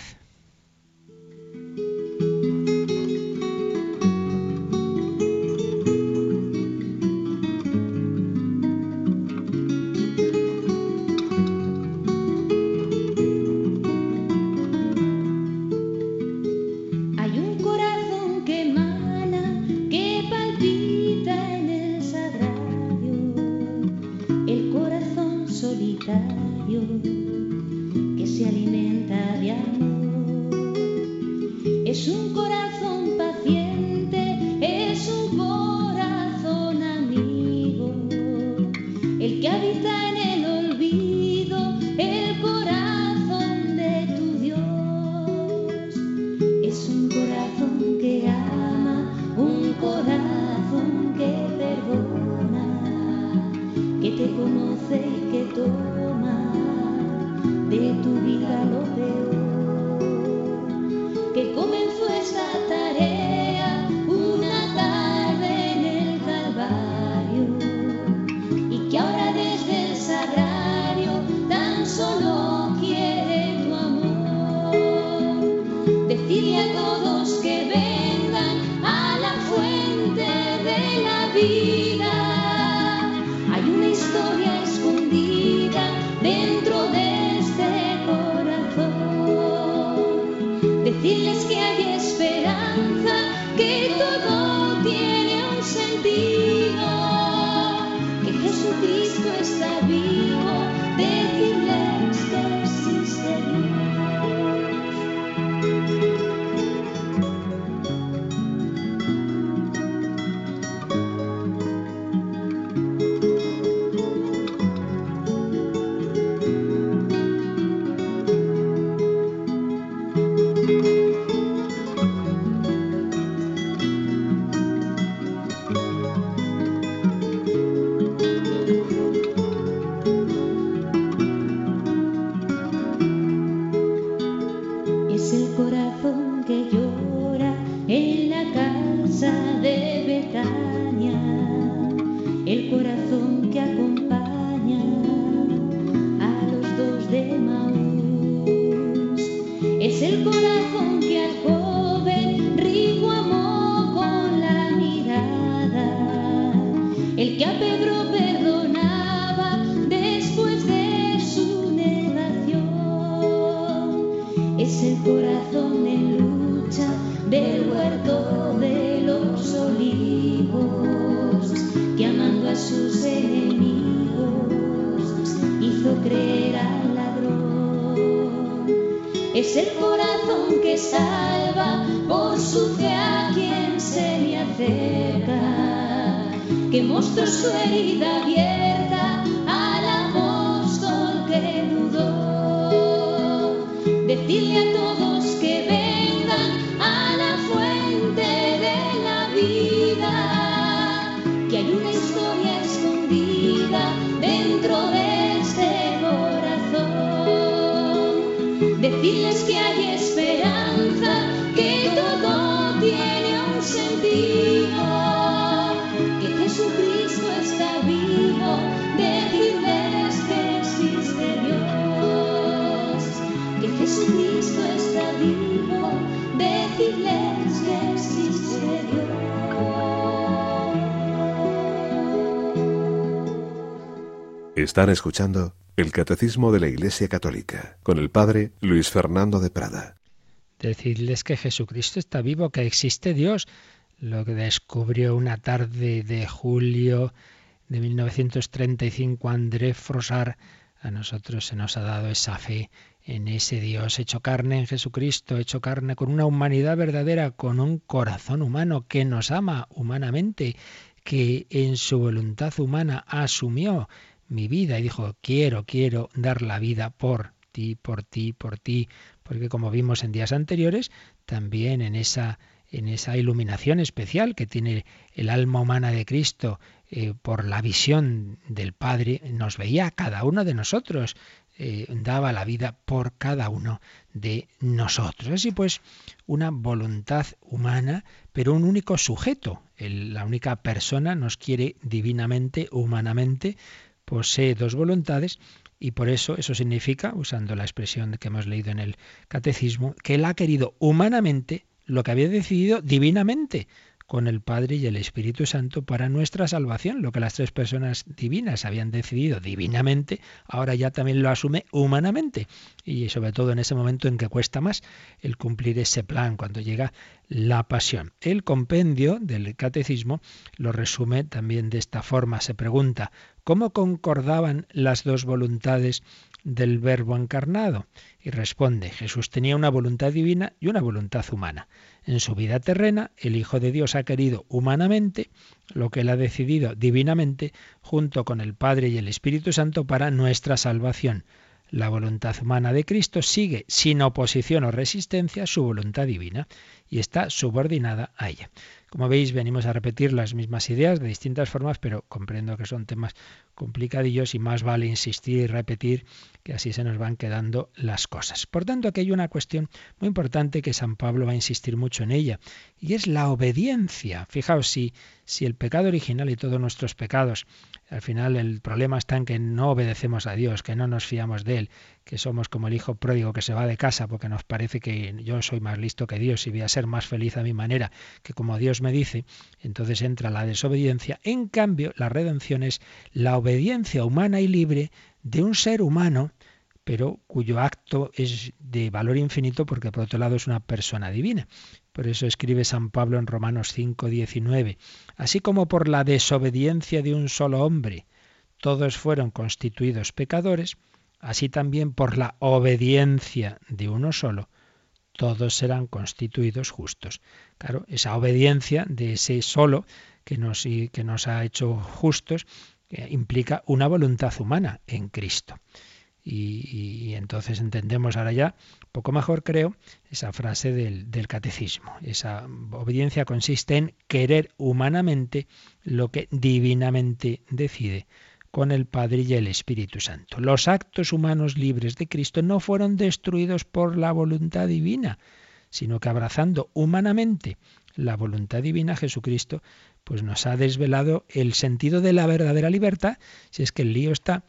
Decirle a todos que vengan a la fuente de la vida, que hay una historia escondida dentro de este corazón. Decirles que hay Están escuchando el Catecismo de la Iglesia Católica con el Padre Luis Fernando de Prada. Decirles que Jesucristo está vivo, que existe Dios, lo que descubrió una tarde de julio de 1935 André Frossard, a nosotros se nos ha dado esa fe en ese Dios hecho carne en Jesucristo, hecho carne con una humanidad verdadera, con un corazón humano que nos ama humanamente, que en su voluntad humana asumió mi vida y dijo, quiero, quiero dar la vida por ti, por ti, por ti, porque como vimos en días anteriores, también en esa en esa iluminación especial que tiene el alma humana de Cristo eh, por la visión del Padre, nos veía a cada uno de nosotros, eh, daba la vida por cada uno de nosotros. Así pues, una voluntad humana, pero un único sujeto. La única persona nos quiere divinamente, humanamente, posee dos voluntades y por eso eso significa, usando la expresión que hemos leído en el catecismo, que él ha querido humanamente lo que había decidido divinamente con el Padre y el Espíritu Santo para nuestra salvación. Lo que las tres personas divinas habían decidido divinamente, ahora ya también lo asume humanamente. Y sobre todo en ese momento en que cuesta más el cumplir ese plan, cuando llega la pasión. El compendio del catecismo lo resume también de esta forma. Se pregunta, ¿cómo concordaban las dos voluntades del Verbo encarnado? Y responde, Jesús tenía una voluntad divina y una voluntad humana. En su vida terrena, el Hijo de Dios ha querido humanamente lo que él ha decidido divinamente junto con el Padre y el Espíritu Santo para nuestra salvación. La voluntad humana de Cristo sigue sin oposición o resistencia su voluntad divina y está subordinada a ella. Como veis, venimos a repetir las mismas ideas de distintas formas, pero comprendo que son temas complicadillos y más vale insistir y repetir que así se nos van quedando las cosas. Por tanto, aquí hay una cuestión muy importante que San Pablo va a insistir mucho en ella, y es la obediencia. Fijaos, si, si el pecado original y todos nuestros pecados, al final el problema está en que no obedecemos a Dios, que no nos fiamos de Él, que somos como el hijo pródigo que se va de casa porque nos parece que yo soy más listo que Dios y voy a ser más feliz a mi manera que como Dios me dice, entonces entra la desobediencia. En cambio, la redención es la obediencia humana y libre de un ser humano, pero cuyo acto es de valor infinito porque por otro lado es una persona divina. Por eso escribe San Pablo en Romanos 5, 19. Así como por la desobediencia de un solo hombre todos fueron constituidos pecadores, así también por la obediencia de uno solo todos serán constituidos justos. Claro, esa obediencia de ese solo que nos, que nos ha hecho justos implica una voluntad humana en Cristo. Y, y, entonces entendemos ahora ya, poco mejor creo, esa frase del, del, catecismo. Esa obediencia consiste en querer humanamente lo que divinamente decide con el Padre y el Espíritu Santo. Los actos humanos libres de Cristo no fueron destruidos por la voluntad divina, sino que abrazando humanamente la voluntad divina, Jesucristo, pues nos ha desvelado el sentido de la verdadera libertad, si es que el lío está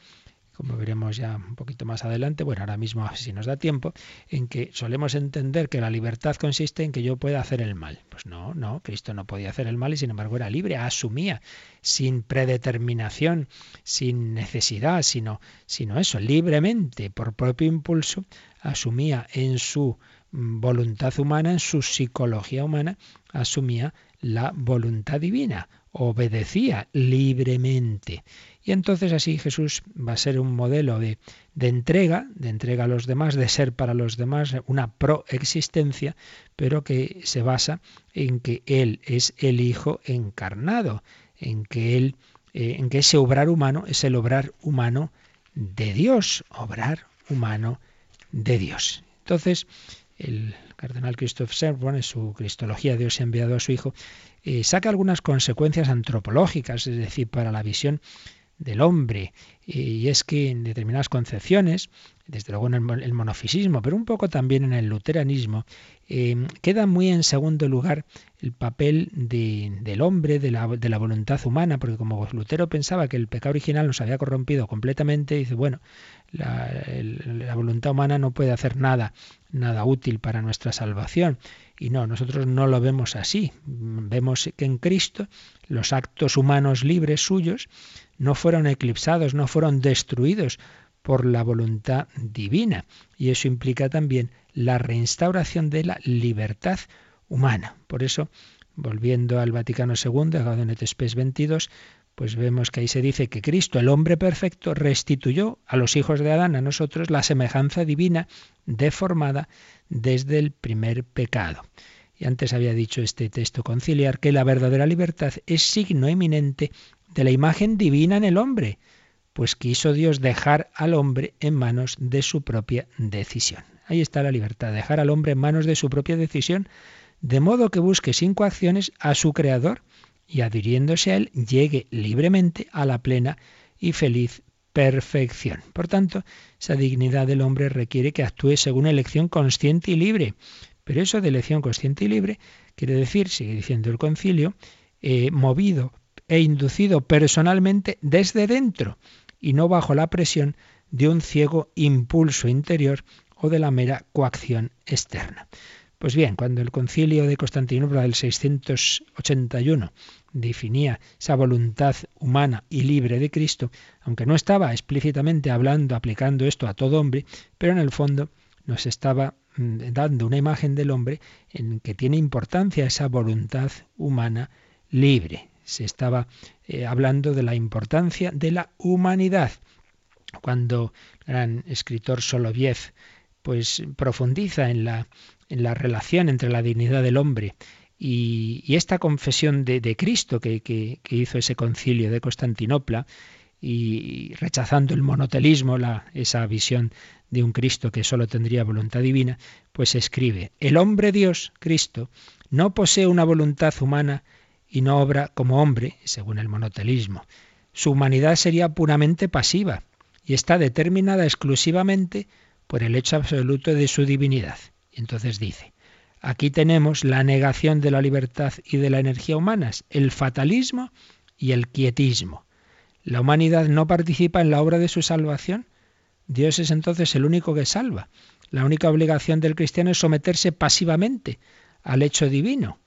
como veremos ya un poquito más adelante, bueno, ahora mismo si nos da tiempo, en que solemos entender que la libertad consiste en que yo pueda hacer el mal. Pues no, no, Cristo no podía hacer el mal y sin embargo era libre, asumía, sin predeterminación, sin necesidad, sino, sino eso, libremente, por propio impulso, asumía en su voluntad humana, en su psicología humana, asumía la voluntad divina, obedecía libremente. Y entonces así Jesús va a ser un modelo de, de, entrega, de entrega a los demás, de ser para los demás, una proexistencia, pero que se basa en que Él es el Hijo encarnado, en que Él, eh, en que ese obrar humano es el obrar humano de Dios, obrar humano de Dios. Entonces, el cardenal Christoph Servon, en su Cristología Dios ha enviado a su Hijo, eh, saca algunas consecuencias antropológicas, es decir, para la visión del hombre. Y es que en determinadas concepciones, desde luego en el monofisismo, pero un poco también en el luteranismo, eh, queda muy en segundo lugar el papel del hombre, de la, de la, voluntad humana, porque como Lutero pensaba que el pecado original nos había corrompido completamente, dice, bueno, la, la voluntad humana no puede hacer nada, nada útil para nuestra salvación. Y no, nosotros no lo vemos así. Vemos que en Cristo los actos humanos libres suyos no fueron eclipsados, no fueron destruidos por la voluntad divina. Y eso implica también la reinstauración de la libertad humana. Por eso, volviendo al Vaticano II, Gaudium Spes 22, pues vemos que ahí se dice que Cristo, el hombre perfecto, restituyó a los hijos de Adán, a nosotros, la semejanza divina deformada desde el primer pecado. Y antes había dicho este texto conciliar que la verdadera libertad es signo eminente de la imagen divina en el hombre, pues quiso Dios dejar al hombre en manos de su propia decisión. Ahí está la libertad, dejar al hombre en manos de su propia decisión, de modo que busque sin coacciones a su Creador y adhiriéndose a él llegue libremente a la plena y feliz perfección. Por tanto, esa dignidad del hombre requiere que actúe según elección consciente y libre. Pero eso de elección consciente y libre quiere decir, sigue diciendo el concilio, eh, movido e inducido personalmente desde dentro y no bajo la presión de un ciego impulso interior o de la mera coacción externa. Pues bien, cuando el concilio de Constantinopla del 681 definía esa voluntad humana y libre de Cristo, aunque no estaba explícitamente hablando, aplicando esto a todo hombre, pero en el fondo nos estaba mm, dando una imagen del hombre en que tiene importancia esa voluntad humana libre se estaba eh, hablando de la importancia de la humanidad. Cuando el gran escritor Soloviev pues profundiza en la, en la relación entre la dignidad del hombre y, esta confesión de, Cristo que, que, hizo ese concilio de Constantinopla y rechazando el monotelismo, la, esa visión de un Cristo que solo tendría voluntad divina, pues escribe, el hombre Dios, Cristo, no posee una voluntad humana y no obra como hombre, según el monotelismo. Su humanidad sería puramente pasiva y está determinada exclusivamente por el hecho absoluto de su divinidad. Y entonces dice, aquí tenemos la negación de la libertad y de la energía humanas, el fatalismo y el quietismo. La humanidad no participa en la obra de su salvación. Dios es entonces el único que salva. La única obligación del cristiano es someterse pasivamente al hecho divino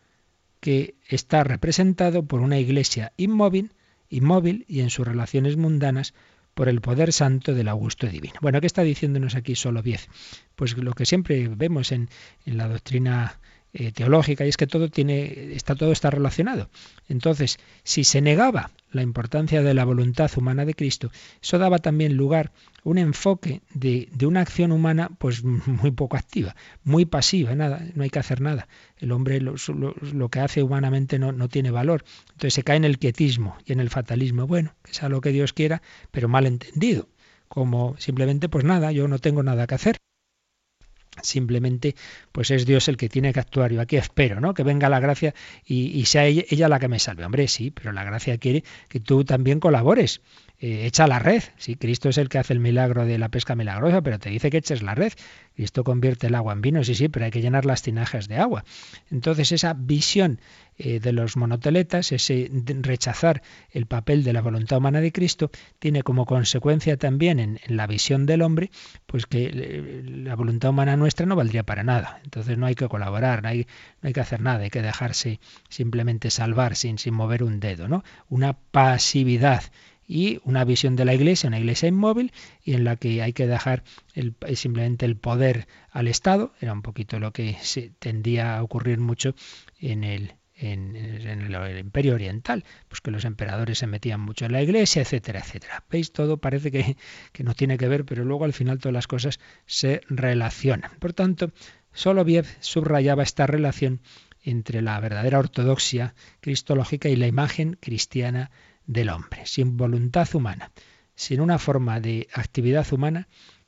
que está representado por una iglesia inmóvil, inmóvil y en sus relaciones mundanas por el poder santo del Augusto divino. Bueno, ¿qué está diciéndonos aquí solo 10? Pues lo que siempre vemos en, en la doctrina eh, teológica y es que todo tiene está todo está relacionado. Entonces, si se negaba la importancia de la voluntad humana de Cristo, eso daba también lugar a un enfoque de, una acción humana pues muy poco activa, muy pasiva, nada, no hay que hacer nada. El hombre lo, lo, que hace humanamente no, no, tiene valor. Entonces se cae en el quietismo y en el fatalismo. Bueno, que sea lo que Dios quiera, pero mal entendido. Como simplemente, pues nada, yo no tengo nada que hacer. Simplemente, pues es Dios el que tiene que actuar. Yo aquí espero, ¿no? Que venga la gracia y, sea ella, la que me salve. Hombre, sí, pero la gracia quiere que tú también colabores. Eh, echa la red. Sí, Cristo es el que hace el milagro de la pesca milagrosa, pero te dice que eches la red. Cristo convierte el agua en vino, sí, sí, pero hay que llenar las tinajas de agua. Entonces, esa visión eh, de los monoteletas, ese rechazar el papel de la voluntad humana de Cristo, tiene como consecuencia también en, la visión del hombre, pues que eh, la voluntad humana nuestra no valdría para nada. Entonces no hay que colaborar, no hay, no hay que hacer nada, hay que dejarse simplemente salvar sin, sin mover un dedo, ¿no? Una pasividad y una visión de la Iglesia, una Iglesia inmóvil y en la que hay que dejar el, simplemente el poder al Estado, era un poquito lo que se tendía a ocurrir mucho en el, en, el, imperio oriental, pues que los emperadores se metían mucho en la iglesia, etcétera, etcétera. ¿Veis? Todo parece que, que no tiene que ver, pero luego al final todas las cosas se relacionan. Por tanto, Soloviev subrayaba esta relación entre la verdadera ortodoxia cristológica y la imagen cristiana del hombre, sin voluntad humana, sin una forma de actividad humana,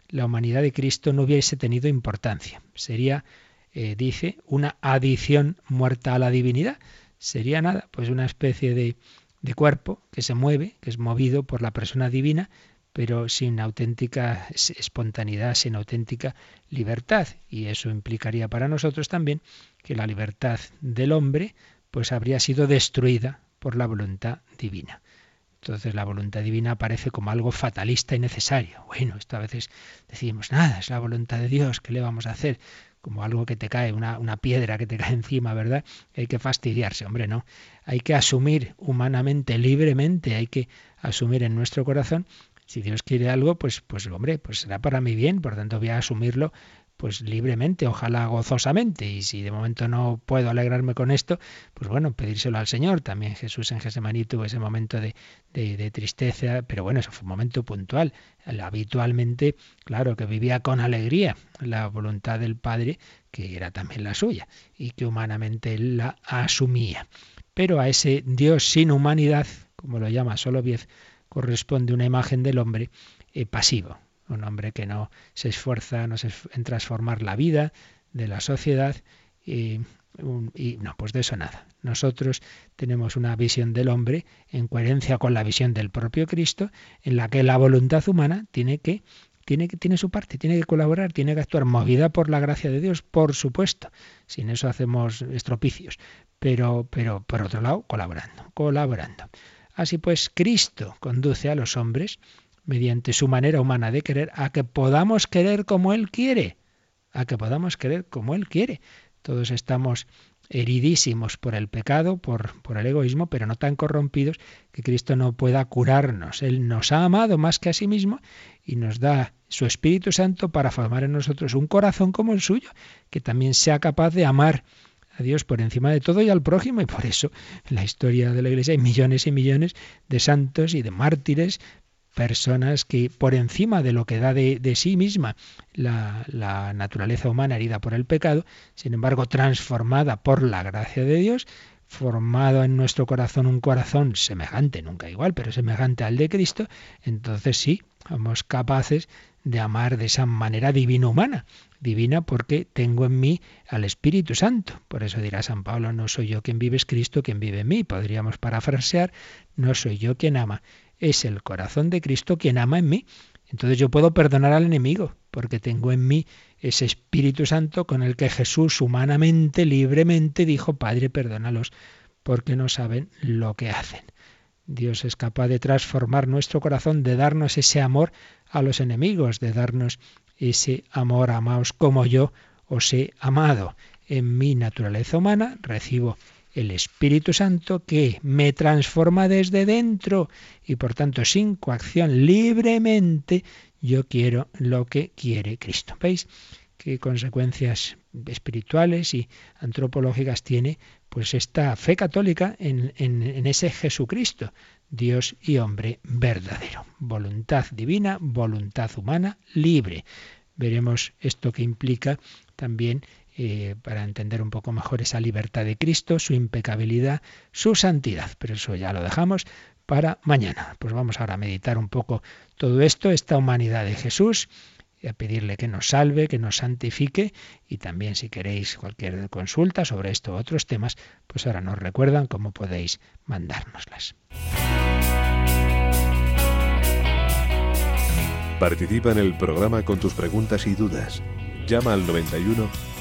la humanidad de Cristo no hubiese tenido importancia. Sería, eh, dice, una adición muerta a la divinidad. Sería nada, pues una especie de, de cuerpo que se mueve, que es movido por la persona divina, pero sin auténtica espontaneidad, sin auténtica libertad. Y eso implicaría para nosotros también que la libertad del hombre pues habría sido destruida por la voluntad divina. Entonces la voluntad divina aparece como algo fatalista y necesario. Bueno, esto a veces decimos, nada, es la voluntad de Dios, ¿qué le vamos a hacer? Como algo que te cae, una, una piedra que te cae encima, ¿verdad? Hay que fastidiarse, hombre, no. Hay que asumir humanamente, libremente, hay que asumir en nuestro corazón si Dios quiere algo, pues, pues hombre, pues será para mi bien, por tanto voy a asumirlo pues libremente, ojalá gozosamente. Y si de momento no puedo alegrarme con esto, pues bueno, pedírselo al Señor. También Jesús en Gesemaní tuvo ese momento de, de, tristeza, pero bueno, eso fue un momento puntual. habitualmente, claro, que vivía con alegría la voluntad del Padre, que era también la suya, y que humanamente él la asumía. Pero a ese Dios sin humanidad, como lo llama Soloviev, corresponde una imagen del hombre eh, pasivo, un hombre que no se esfuerza en transformar la vida de la sociedad y, y, no, pues de eso nada. Nosotros tenemos una visión del hombre en coherencia con la visión del propio Cristo, en la que la voluntad humana tiene que tiene, tiene su parte, tiene que colaborar, tiene que actuar movida por la gracia de Dios, por supuesto. Sin eso hacemos estropicios. Pero, pero por otro lado, colaborando, colaborando. Así pues, Cristo conduce a los hombres, mediante su manera humana de querer, a que podamos querer como Él quiere, a que podamos querer como Él quiere. Todos estamos heridísimos por el pecado, por, por, el egoísmo, pero no tan corrompidos que Cristo no pueda curarnos. Él nos ha amado más que a sí mismo y nos da su Espíritu Santo para formar en nosotros un corazón como el suyo, que también sea capaz de amar a Dios por encima de todo y al prójimo. Y por eso en la historia de la Iglesia hay millones y millones de santos y de mártires, personas que por encima de lo que da de, sí misma la, la, naturaleza humana herida por el pecado, sin embargo transformada por la gracia de Dios, formado en nuestro corazón un corazón semejante, nunca igual, pero semejante al de Cristo, entonces sí, somos capaces de amar de esa manera divina humana divina porque tengo en mí al Espíritu Santo. Por eso dirá San Pablo, no soy yo quien vive, es Cristo quien vive en mí. Podríamos parafrasear, no soy yo quien ama, es el corazón de Cristo quien ama en mí. Entonces yo puedo perdonar al enemigo, porque tengo en mí ese Espíritu Santo con el que Jesús humanamente, libremente dijo, Padre, perdónalos, porque no saben lo que hacen. Dios es capaz de transformar nuestro corazón, de darnos ese amor a los enemigos, de darnos ese amor, amaos como yo os he amado. En mi naturaleza humana recibo el Espíritu Santo que me transforma desde dentro y por tanto sin coacción libremente yo quiero lo que quiere Cristo. ¿Veis qué consecuencias espirituales y antropológicas tiene pues esta fe católica en, en ese Jesucristo, Dios y hombre verdadero. Voluntad divina, voluntad humana, libre. Veremos esto que implica también eh, para entender un poco mejor esa libertad de Cristo, su impecabilidad, su santidad. Pero eso ya lo dejamos para mañana. Pues vamos ahora a meditar un poco todo esto, esta humanidad de Jesús, y a pedirle que nos salve, que nos santifique y también si queréis cualquier consulta sobre esto u otros temas, pues ahora nos recuerdan cómo podéis mandárnoslas. Participa en el programa con tus preguntas y dudas. Llama al 91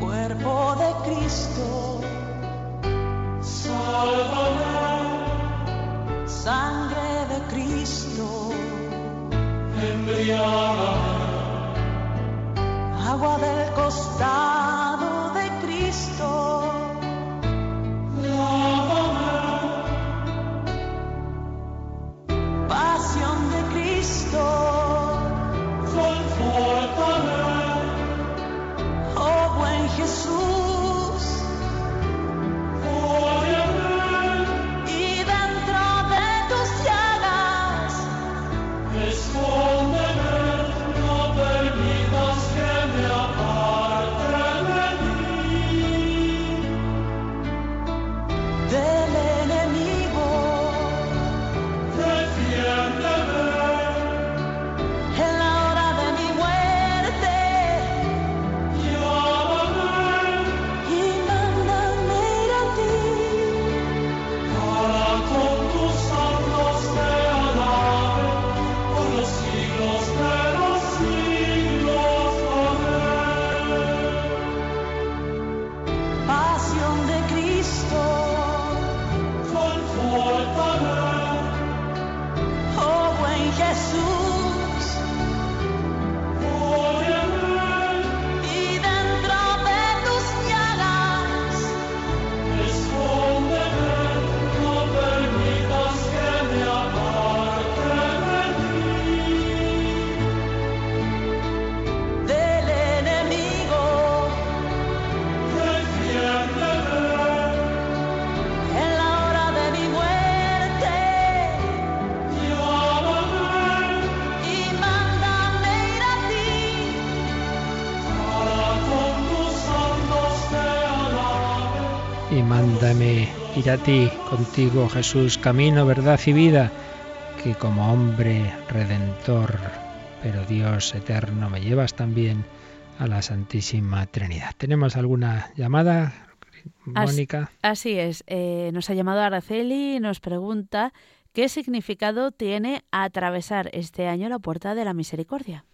cuerpo de Cristo. Mándame ir a ti, contigo Jesús, camino, verdad y vida, que como hombre redentor, pero Dios eterno, me llevas también a la Santísima Trinidad. ¿Tenemos alguna llamada, Mónica? Así es. eh, nos ha llamado Araceli y nos pregunta qué significado tiene atravesar este año la puerta de la misericordia.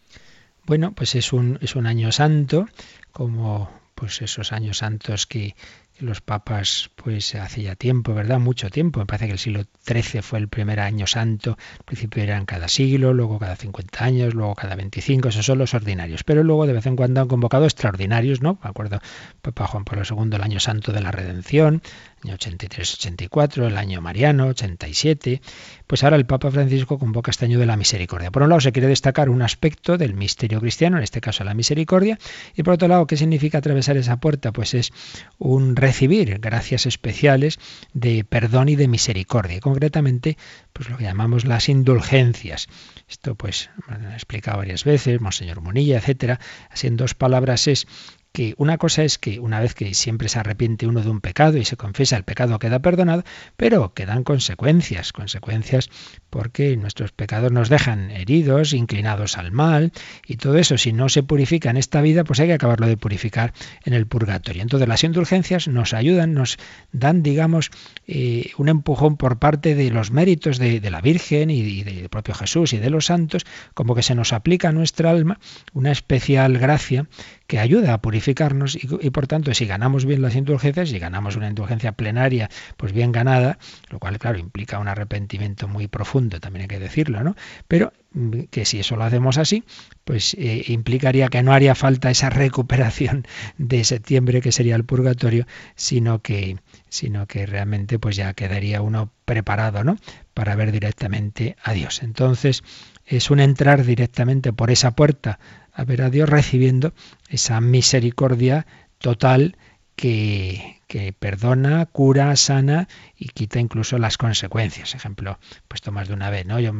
Bueno, pues es un, es un año santo, como pues esos años santos que los papas, pues hace ya tiempo, ¿verdad? Mucho tiempo. Me parece que el siglo XIII fue el primer año santo. Al principio eran cada siglo, luego cada 50 años, luego cada 25. Esos son los ordinarios. Pero luego de vez en cuando han convocado extraordinarios, ¿no? Me acuerdo, Papa Juan Pablo II, el año santo de la redención, año 83-84, el año mariano, 87. Pues ahora el Papa Francisco convoca este año de la misericordia. Por un lado se quiere destacar un aspecto del misterio cristiano, en este caso la misericordia, y por otro lado, ¿qué significa atravesar esa puerta? Pues es un recibir gracias especiales de perdón y de misericordia. Y concretamente, pues lo que llamamos las indulgencias. Esto pues lo he explicado varias veces, Monseñor Munilla, etcétera. Así en dos palabras es que una cosa es que una vez que siempre se arrepiente uno de un pecado y se confiesa, el pecado queda perdonado, pero quedan consecuencias, consecuencias porque nuestros pecados nos dejan heridos, inclinados al mal, y todo eso, si no se purifica en esta vida, pues hay que acabarlo de purificar en el purgatorio. Entonces las indulgencias nos ayudan, nos dan, digamos, eh, un empujón por parte de los méritos de, la Virgen y del propio Jesús y de los santos, como que se nos aplica a nuestra alma una especial gracia que ayuda a purificarnos y, por tanto si ganamos bien las indulgencias, si ganamos una indulgencia plenaria pues bien ganada, lo cual claro implica un arrepentimiento muy profundo, también hay que decirlo, ¿no? Pero mm, que si eso lo hacemos así, pues eh, implicaría que no haría falta esa recuperación de septiembre que sería el purgatorio, sino que sino que realmente pues ya quedaría uno preparado, ¿no? Para ver directamente a Dios. Entonces, es un entrar directamente por esa puerta a ver a Dios recibiendo esa misericordia total que, que, perdona, cura, sana y quita incluso las consecuencias. Ejemplo, puesto más de una vez, ¿no? Yo,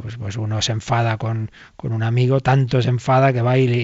pues, pues uno se enfada con, con, un amigo, tanto se enfada que va y le,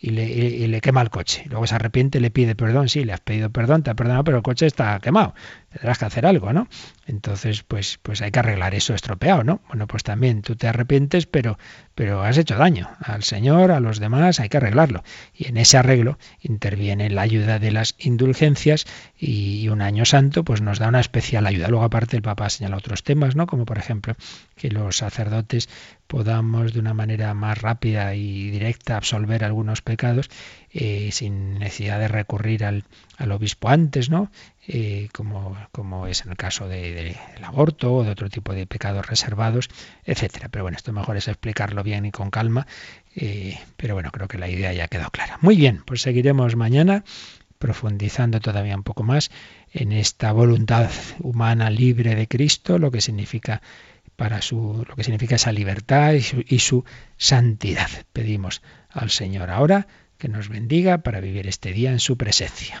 y, le, y le quema el coche. Luego se arrepiente y le pide perdón. Sí, le has pedido perdón, te ha perdonado, pero el coche está quemado. Tendrás que hacer algo, ¿no? Entonces, pues, pues hay que arreglar eso estropeado, ¿no? Bueno, pues también tú te arrepientes, pero, pero has hecho daño al Señor, a los demás, hay que arreglarlo. Y en ese arreglo interviene la ayuda de las indulgencias y un año santo, pues nos da una especial ayuda. Luego, aparte, el Papa señala otros temas, ¿no? Como por ejemplo que los sacerdotes podamos de una manera más rápida y directa absolver algunos pecados eh, sin necesidad de recurrir al, obispo antes, ¿no? Eh, como, es en el caso del aborto o de otro tipo de pecados reservados, etcétera. Pero bueno, esto mejor es explicarlo bien y con calma. Eh, pero bueno, creo que la idea ya quedado clara. Muy bien, pues seguiremos mañana profundizando todavía un poco más en esta voluntad humana libre de Cristo, lo que significa para su, lo que significa esa libertad y su santidad. Pedimos al Señor ahora que nos bendiga para vivir este día en su presencia.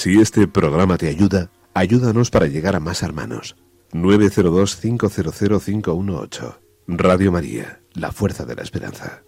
Si este programa te ayuda, ayúdanos para llegar a más hermanos. 902-500-518. Radio María, la fuerza de la esperanza.